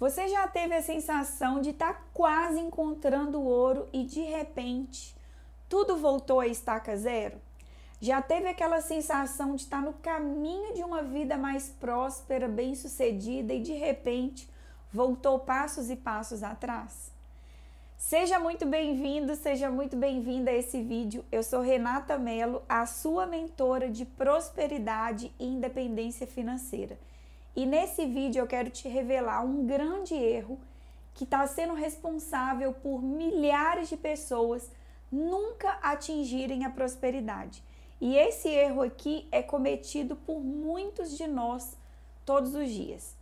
Você já teve a sensação de estar tá quase encontrando ouro e de repente tudo voltou a estaca zero? Já teve aquela sensação de estar tá no caminho de uma vida mais próspera, bem-sucedida e de repente voltou passos e passos atrás? Seja muito bem-vindo, seja muito bem-vinda a esse vídeo. Eu sou Renata Mello, a sua mentora de prosperidade e independência financeira. E nesse vídeo eu quero te revelar um grande erro que está sendo responsável por milhares de pessoas nunca atingirem a prosperidade. E esse erro aqui é cometido por muitos de nós todos os dias.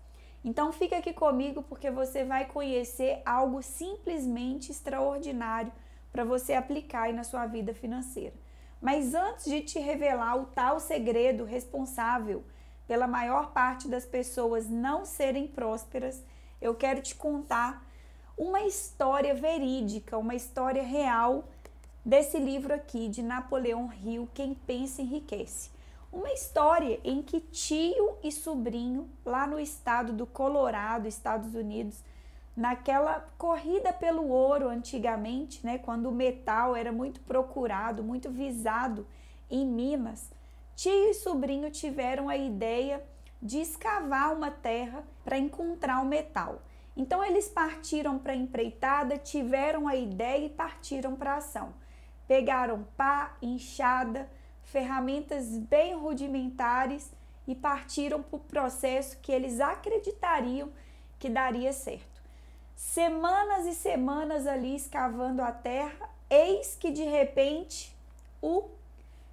Então fica aqui comigo porque você vai conhecer algo simplesmente extraordinário para você aplicar aí na sua vida financeira. Mas antes de te revelar o tal segredo responsável pela maior parte das pessoas não serem prósperas, eu quero te contar uma história verídica, uma história real desse livro aqui de Napoleão Hill, Quem Pensa Enriquece. Uma história em que tio e sobrinho, lá no estado do Colorado, Estados Unidos, naquela corrida pelo ouro antigamente, né, quando o metal era muito procurado, muito visado em Minas, Tio e sobrinho tiveram a ideia de escavar uma terra para encontrar o metal. Então eles partiram para a empreitada, tiveram a ideia e partiram para a ação. Pegaram pá, enxada, ferramentas bem rudimentares e partiram para o processo que eles acreditariam que daria certo. Semanas e semanas ali escavando a terra, eis que de repente o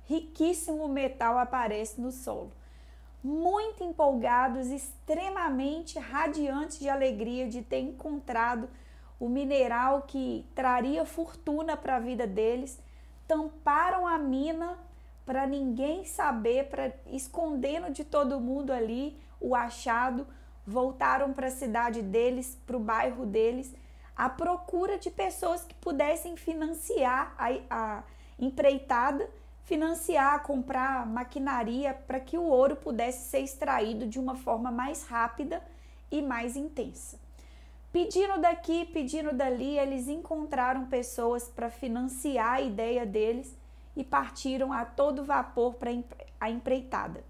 riquíssimo metal aparece no solo. Muito empolgados, extremamente radiantes de alegria de ter encontrado o mineral que traria fortuna para a vida deles, tamparam a mina para ninguém saber, para escondendo de todo mundo ali o achado, voltaram para a cidade deles, para o bairro deles, à procura de pessoas que pudessem financiar a, a empreitada financiar, comprar maquinaria para que o ouro pudesse ser extraído de uma forma mais rápida e mais intensa. Pedindo daqui, pedindo dali, eles encontraram pessoas para financiar a ideia deles e partiram a todo vapor para a empreitada.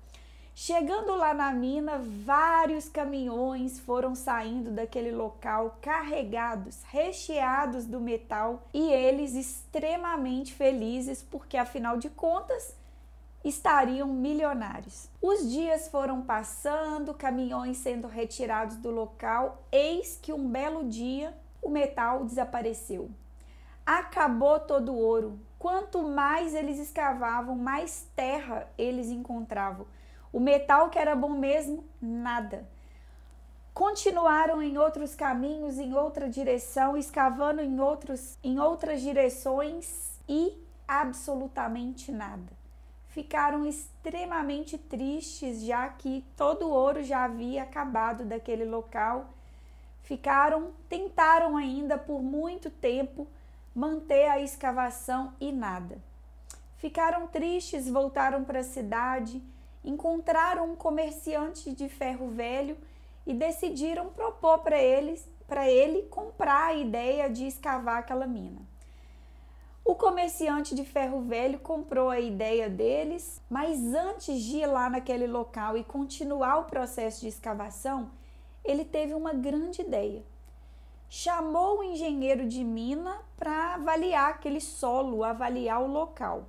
Chegando lá na mina, vários caminhões foram saindo daquele local carregados, recheados do metal e eles extremamente felizes porque afinal de contas estariam milionários. Os dias foram passando, caminhões sendo retirados do local, eis que um belo dia o metal desapareceu. Acabou todo o ouro. Quanto mais eles escavavam, mais terra eles encontravam. O metal que era bom mesmo, nada. Continuaram em outros caminhos, em outra direção, escavando em, outros, em outras direções e absolutamente nada. Ficaram extremamente tristes, já que todo o ouro já havia acabado daquele local. Ficaram, tentaram ainda por muito tempo manter a escavação e nada. Ficaram tristes, voltaram para a cidade encontraram um comerciante de ferro velho e decidiram propor para eles para ele comprar a ideia de escavar aquela mina. O comerciante de ferro velho comprou a ideia deles, mas antes de ir lá naquele local e continuar o processo de escavação, ele teve uma grande ideia. Chamou o engenheiro de mina para avaliar aquele solo, avaliar o local.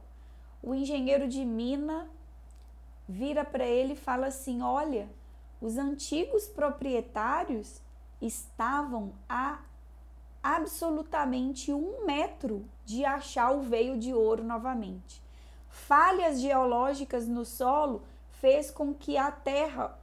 O engenheiro de mina vira para ele e fala assim: Olha, os antigos proprietários estavam a absolutamente um metro de achar o veio de ouro novamente. Falhas geológicas no solo fez com que a terra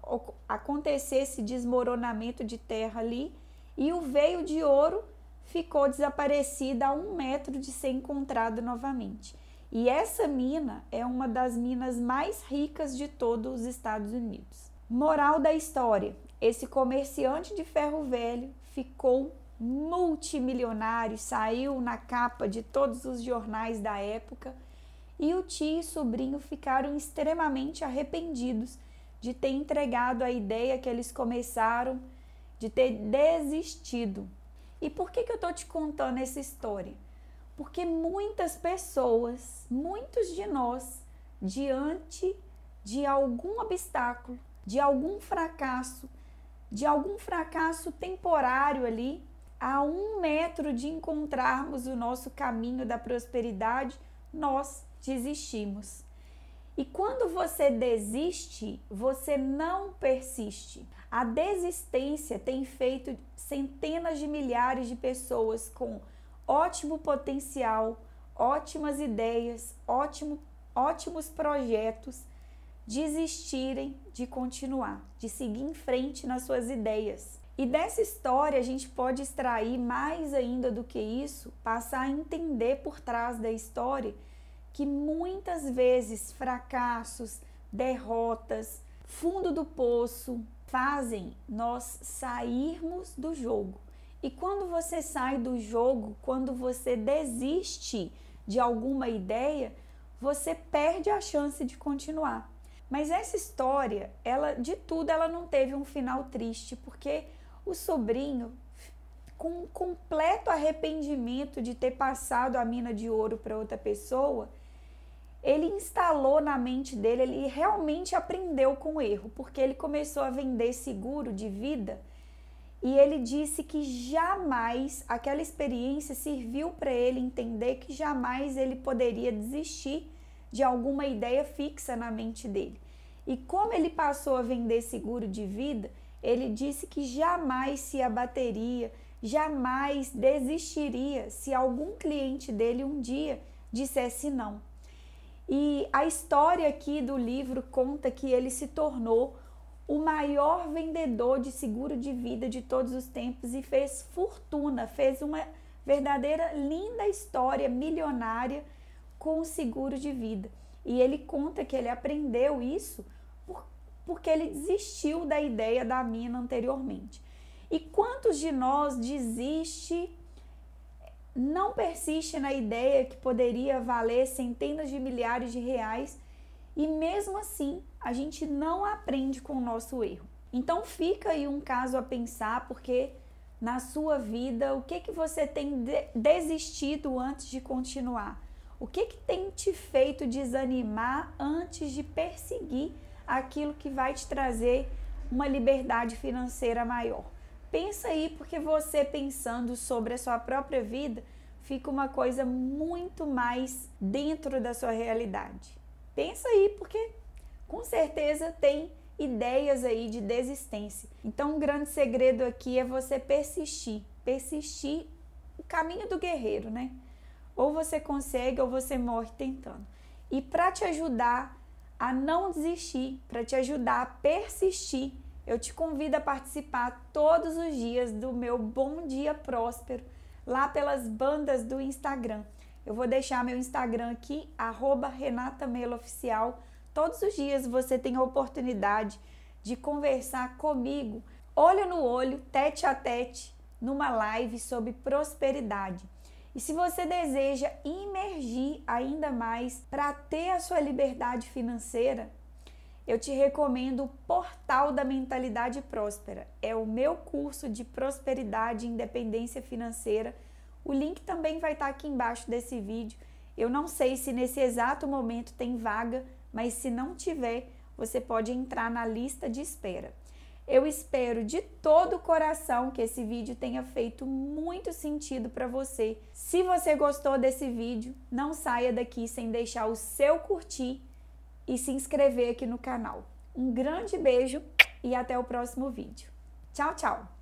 acontecesse desmoronamento de terra ali e o veio de ouro ficou desaparecida a um metro de ser encontrado novamente. E essa mina é uma das minas mais ricas de todos os Estados Unidos. Moral da história: esse comerciante de ferro velho ficou multimilionário, saiu na capa de todos os jornais da época, e o tio e sobrinho ficaram extremamente arrependidos de ter entregado a ideia que eles começaram de ter desistido. E por que, que eu tô te contando essa história? Porque muitas pessoas, muitos de nós, diante de algum obstáculo, de algum fracasso, de algum fracasso temporário ali, a um metro de encontrarmos o nosso caminho da prosperidade, nós desistimos. E quando você desiste, você não persiste. A desistência tem feito centenas de milhares de pessoas com ótimo potencial, ótimas ideias, ótimo, ótimos projetos desistirem de continuar, de seguir em frente nas suas ideias. E dessa história a gente pode extrair mais ainda do que isso, passar a entender por trás da história que muitas vezes fracassos, derrotas, fundo do poço fazem nós sairmos do jogo. E quando você sai do jogo, quando você desiste de alguma ideia, você perde a chance de continuar. Mas essa história, ela de tudo, ela não teve um final triste, porque o sobrinho, com completo arrependimento de ter passado a mina de ouro para outra pessoa, ele instalou na mente dele, ele realmente aprendeu com o erro, porque ele começou a vender seguro de vida e ele disse que jamais aquela experiência serviu para ele entender que jamais ele poderia desistir de alguma ideia fixa na mente dele. E como ele passou a vender seguro de vida, ele disse que jamais se abateria, jamais desistiria se algum cliente dele um dia dissesse não. E a história aqui do livro conta que ele se tornou o maior vendedor de seguro de vida de todos os tempos e fez fortuna, fez uma verdadeira linda história milionária com o seguro de vida. E ele conta que ele aprendeu isso por, porque ele desistiu da ideia da mina anteriormente. E quantos de nós desiste não persiste na ideia que poderia valer centenas de milhares de reais e mesmo assim a gente não aprende com o nosso erro. Então fica aí um caso a pensar, porque na sua vida, o que que você tem de desistido antes de continuar? O que que tem te feito desanimar antes de perseguir aquilo que vai te trazer uma liberdade financeira maior? Pensa aí, porque você pensando sobre a sua própria vida, fica uma coisa muito mais dentro da sua realidade. Pensa aí, porque com certeza tem ideias aí de desistência. Então, um grande segredo aqui é você persistir, persistir o caminho do guerreiro, né? Ou você consegue ou você morre tentando. E para te ajudar a não desistir, para te ajudar a persistir, eu te convido a participar todos os dias do meu Bom Dia Próspero, lá pelas bandas do Instagram. Eu vou deixar meu Instagram aqui, arroba Renata Oficial. Todos os dias você tem a oportunidade de conversar comigo, olho no olho, tete a tete, numa live sobre prosperidade. E se você deseja imergir ainda mais para ter a sua liberdade financeira, eu te recomendo o Portal da Mentalidade Próspera. É o meu curso de prosperidade e independência financeira. O link também vai estar aqui embaixo desse vídeo. Eu não sei se nesse exato momento tem vaga, mas se não tiver, você pode entrar na lista de espera. Eu espero de todo o coração que esse vídeo tenha feito muito sentido para você. Se você gostou desse vídeo, não saia daqui sem deixar o seu curtir e se inscrever aqui no canal. Um grande beijo e até o próximo vídeo. Tchau, tchau!